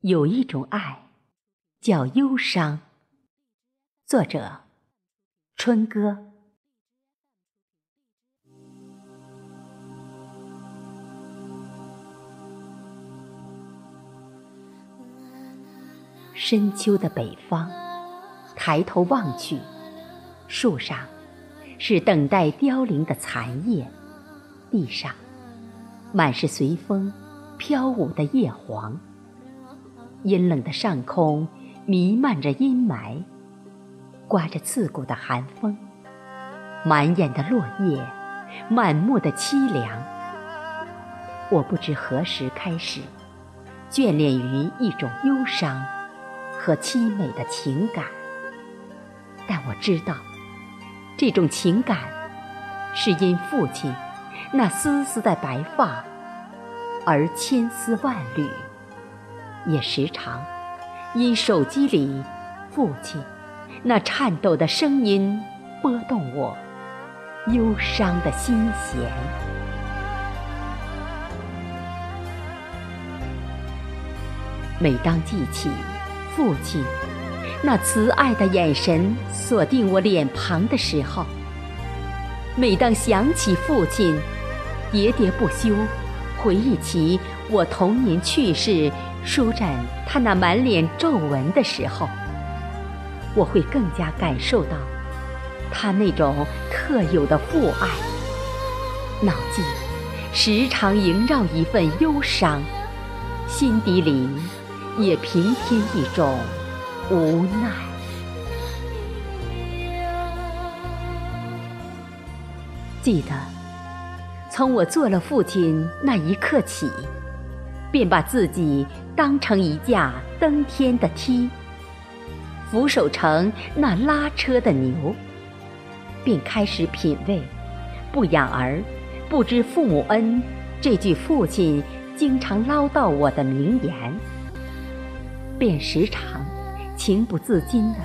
有一种爱，叫忧伤。作者：春歌。深秋的北方，抬头望去，树上是等待凋零的残叶，地上满是随风飘舞的叶黄。阴冷的上空弥漫着阴霾，刮着刺骨的寒风，满眼的落叶，满目的凄凉。我不知何时开始眷恋于一种忧伤和凄美的情感，但我知道，这种情感是因父亲那丝丝的白发而千丝万缕。也时常因手机里父亲那颤抖的声音拨动我忧伤的心弦。每当记起父亲那慈爱的眼神锁定我脸庞的时候，每当想起父亲喋喋不休回忆起我童年趣事。舒展他那满脸皱纹的时候，我会更加感受到他那种特有的父爱，脑际时常萦绕一份忧伤，心底里也平添一种无奈。记得，从我做了父亲那一刻起。便把自己当成一架登天的梯，俯首成那拉车的牛，便开始品味“不养儿，不知父母恩”这句父亲经常唠叨我的名言，便时常情不自禁的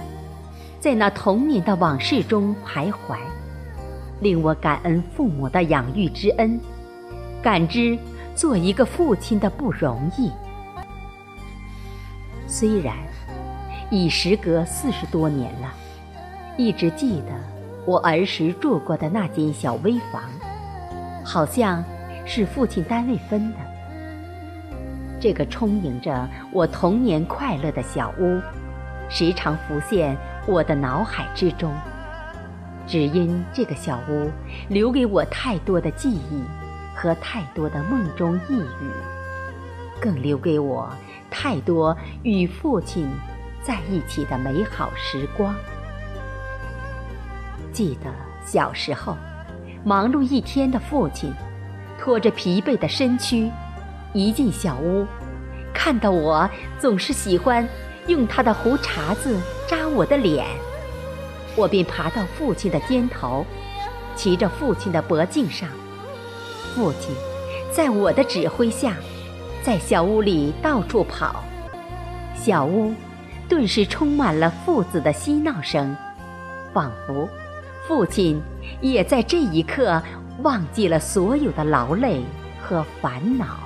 在那童年的往事中徘徊，令我感恩父母的养育之恩，感知。做一个父亲的不容易，虽然已时隔四十多年了，一直记得我儿时住过的那间小危房，好像是父亲单位分的。这个充盈着我童年快乐的小屋，时常浮现我的脑海之中，只因这个小屋留给我太多的记忆。和太多的梦中呓语，更留给我太多与父亲在一起的美好时光。记得小时候，忙碌一天的父亲，拖着疲惫的身躯，一进小屋，看到我，总是喜欢用他的胡茬子扎我的脸，我便爬到父亲的肩头，骑着父亲的脖颈上。父亲在我的指挥下，在小屋里到处跑，小屋顿时充满了父子的嬉闹声，仿佛父亲也在这一刻忘记了所有的劳累和烦恼。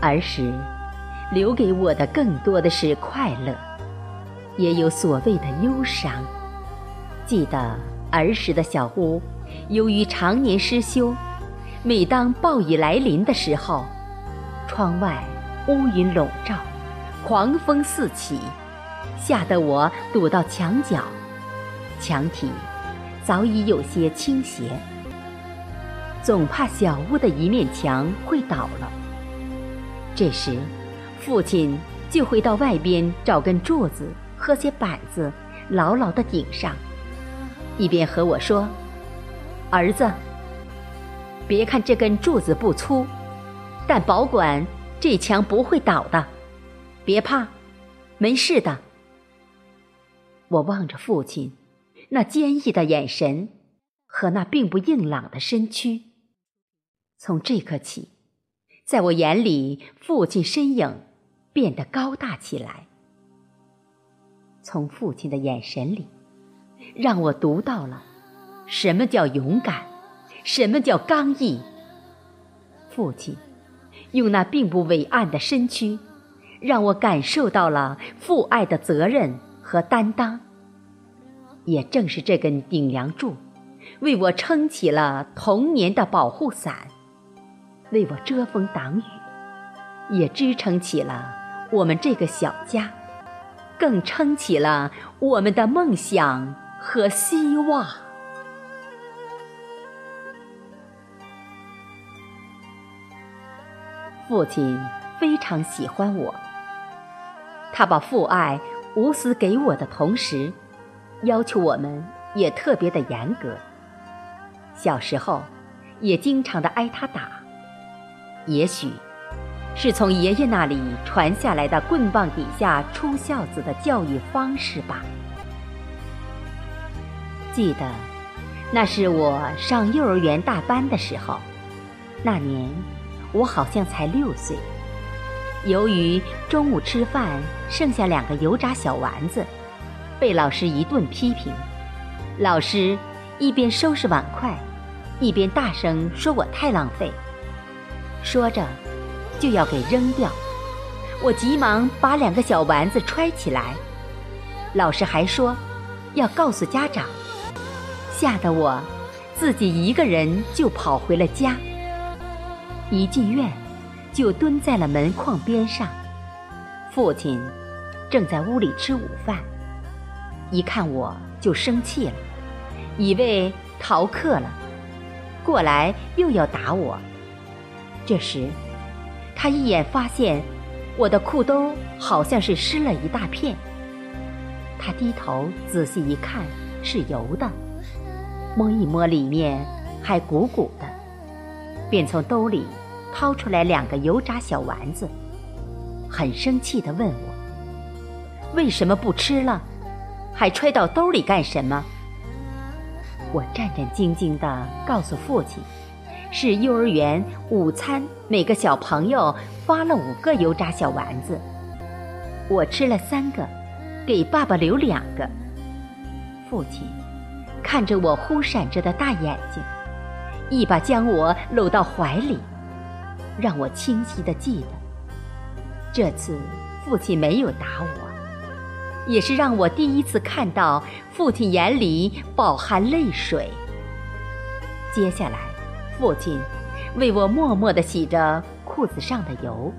儿时，留给我的更多的是快乐，也有所谓的忧伤。记得儿时的小屋，由于常年失修，每当暴雨来临的时候，窗外乌云笼罩，狂风四起，吓得我躲到墙角，墙体早已有些倾斜，总怕小屋的一面墙会倒了。这时，父亲就会到外边找根柱子和些板子，牢牢地顶上，一边和我说：“儿子，别看这根柱子不粗，但保管这墙不会倒的，别怕，没事的。”我望着父亲那坚毅的眼神和那并不硬朗的身躯，从这刻起。在我眼里，父亲身影变得高大起来。从父亲的眼神里，让我读到了什么叫勇敢，什么叫刚毅。父亲用那并不伟岸的身躯，让我感受到了父爱的责任和担当。也正是这根顶梁柱，为我撑起了童年的保护伞，为我遮风挡雨，也支撑起了我们这个小家，更撑起了我们的梦想和希望。父亲非常喜欢我，他把父爱无私给我的同时。要求我们也特别的严格。小时候，也经常的挨他打。也许，是从爷爷那里传下来的棍棒底下出孝子的教育方式吧。记得，那是我上幼儿园大班的时候，那年我好像才六岁。由于中午吃饭剩下两个油炸小丸子。被老师一顿批评，老师一边收拾碗筷，一边大声说我太浪费，说着就要给扔掉。我急忙把两个小丸子揣起来，老师还说要告诉家长，吓得我自己一个人就跑回了家。一进院，就蹲在了门框边上，父亲正在屋里吃午饭。一看我就生气了，以为逃课了，过来又要打我。这时，他一眼发现我的裤兜好像是湿了一大片，他低头仔细一看是油的，摸一摸里面还鼓鼓的，便从兜里掏出来两个油炸小丸子，很生气地问我：“为什么不吃了？”还揣到兜里干什么？我战战兢兢地告诉父亲：“是幼儿园午餐，每个小朋友发了五个油炸小丸子，我吃了三个，给爸爸留两个。”父亲看着我忽闪着的大眼睛，一把将我搂到怀里，让我清晰的记得，这次父亲没有打我。也是让我第一次看到父亲眼里饱含泪水。接下来，父亲为我默默地洗着裤子上的油，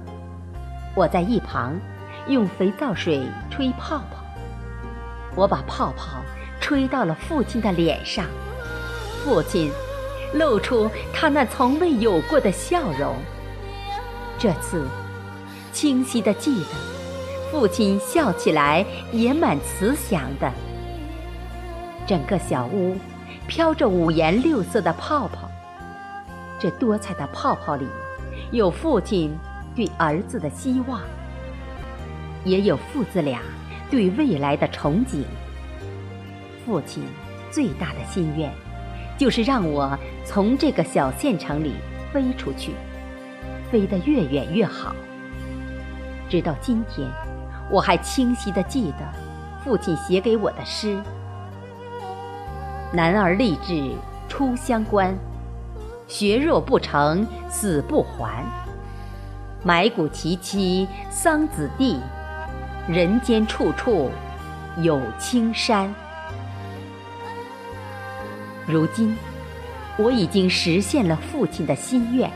我在一旁用肥皂水吹泡泡，我把泡泡吹到了父亲的脸上，父亲露出他那从未有过的笑容。这次，清晰地记得。父亲笑起来也蛮慈祥的。整个小屋飘着五颜六色的泡泡，这多彩的泡泡里，有父亲对儿子的希望，也有父子俩对未来的憧憬。父亲最大的心愿，就是让我从这个小县城里飞出去，飞得越远越好。直到今天。我还清晰地记得，父亲写给我的诗：“男儿立志出乡关，学若不成，死不还。埋骨其妻桑梓地，人间处处有青山。”如今，我已经实现了父亲的心愿，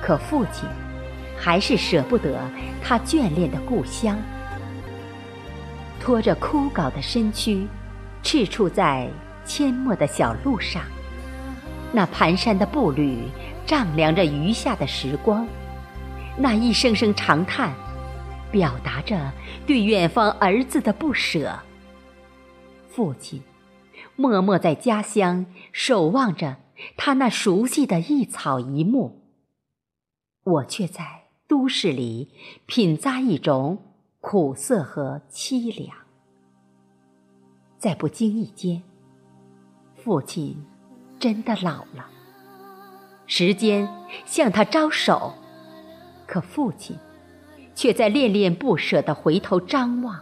可父亲还是舍不得他眷恋的故乡。拖着枯槁的身躯，赤处在阡陌的小路上，那蹒跚的步履丈量着余下的时光，那一声声长叹，表达着对远方儿子的不舍。父亲默默在家乡守望着他那熟悉的一草一木，我却在都市里品咂一种。苦涩和凄凉，在不经意间，父亲真的老了。时间向他招手，可父亲却在恋恋不舍地回头张望。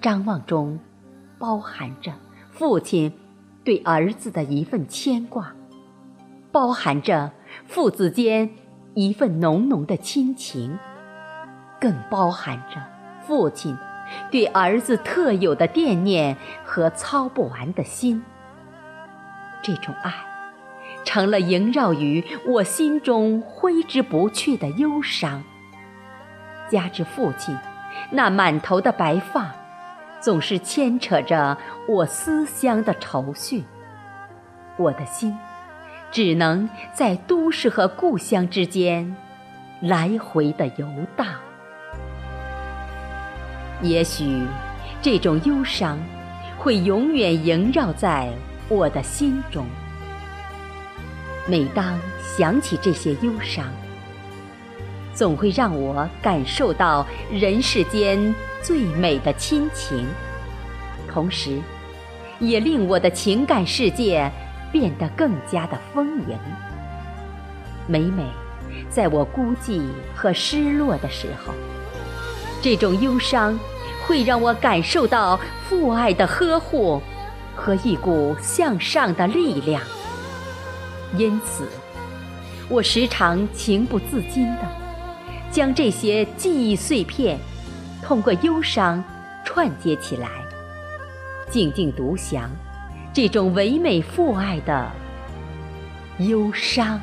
张望中，包含着父亲对儿子的一份牵挂，包含着父子间一份浓浓的亲情，更包含着父亲对儿子特有的惦念和操不完的心。这种爱，成了萦绕于我心中挥之不去的忧伤。加之父亲那满头的白发，总是牵扯着我思乡的愁绪。我的心只能在都市和故乡之间来回的游荡。也许这种忧伤会永远萦绕在我的心中。每当想起这些忧伤，总会让我感受到人世间最美的亲情，同时，也令我的情感世界变得更加的丰盈。每每在我孤寂和失落的时候，这种忧伤会让我感受到父爱的呵护和一股向上的力量。因此，我时常情不自禁地。将这些记忆碎片，通过忧伤串接起来，静静独享这种唯美父爱的忧伤。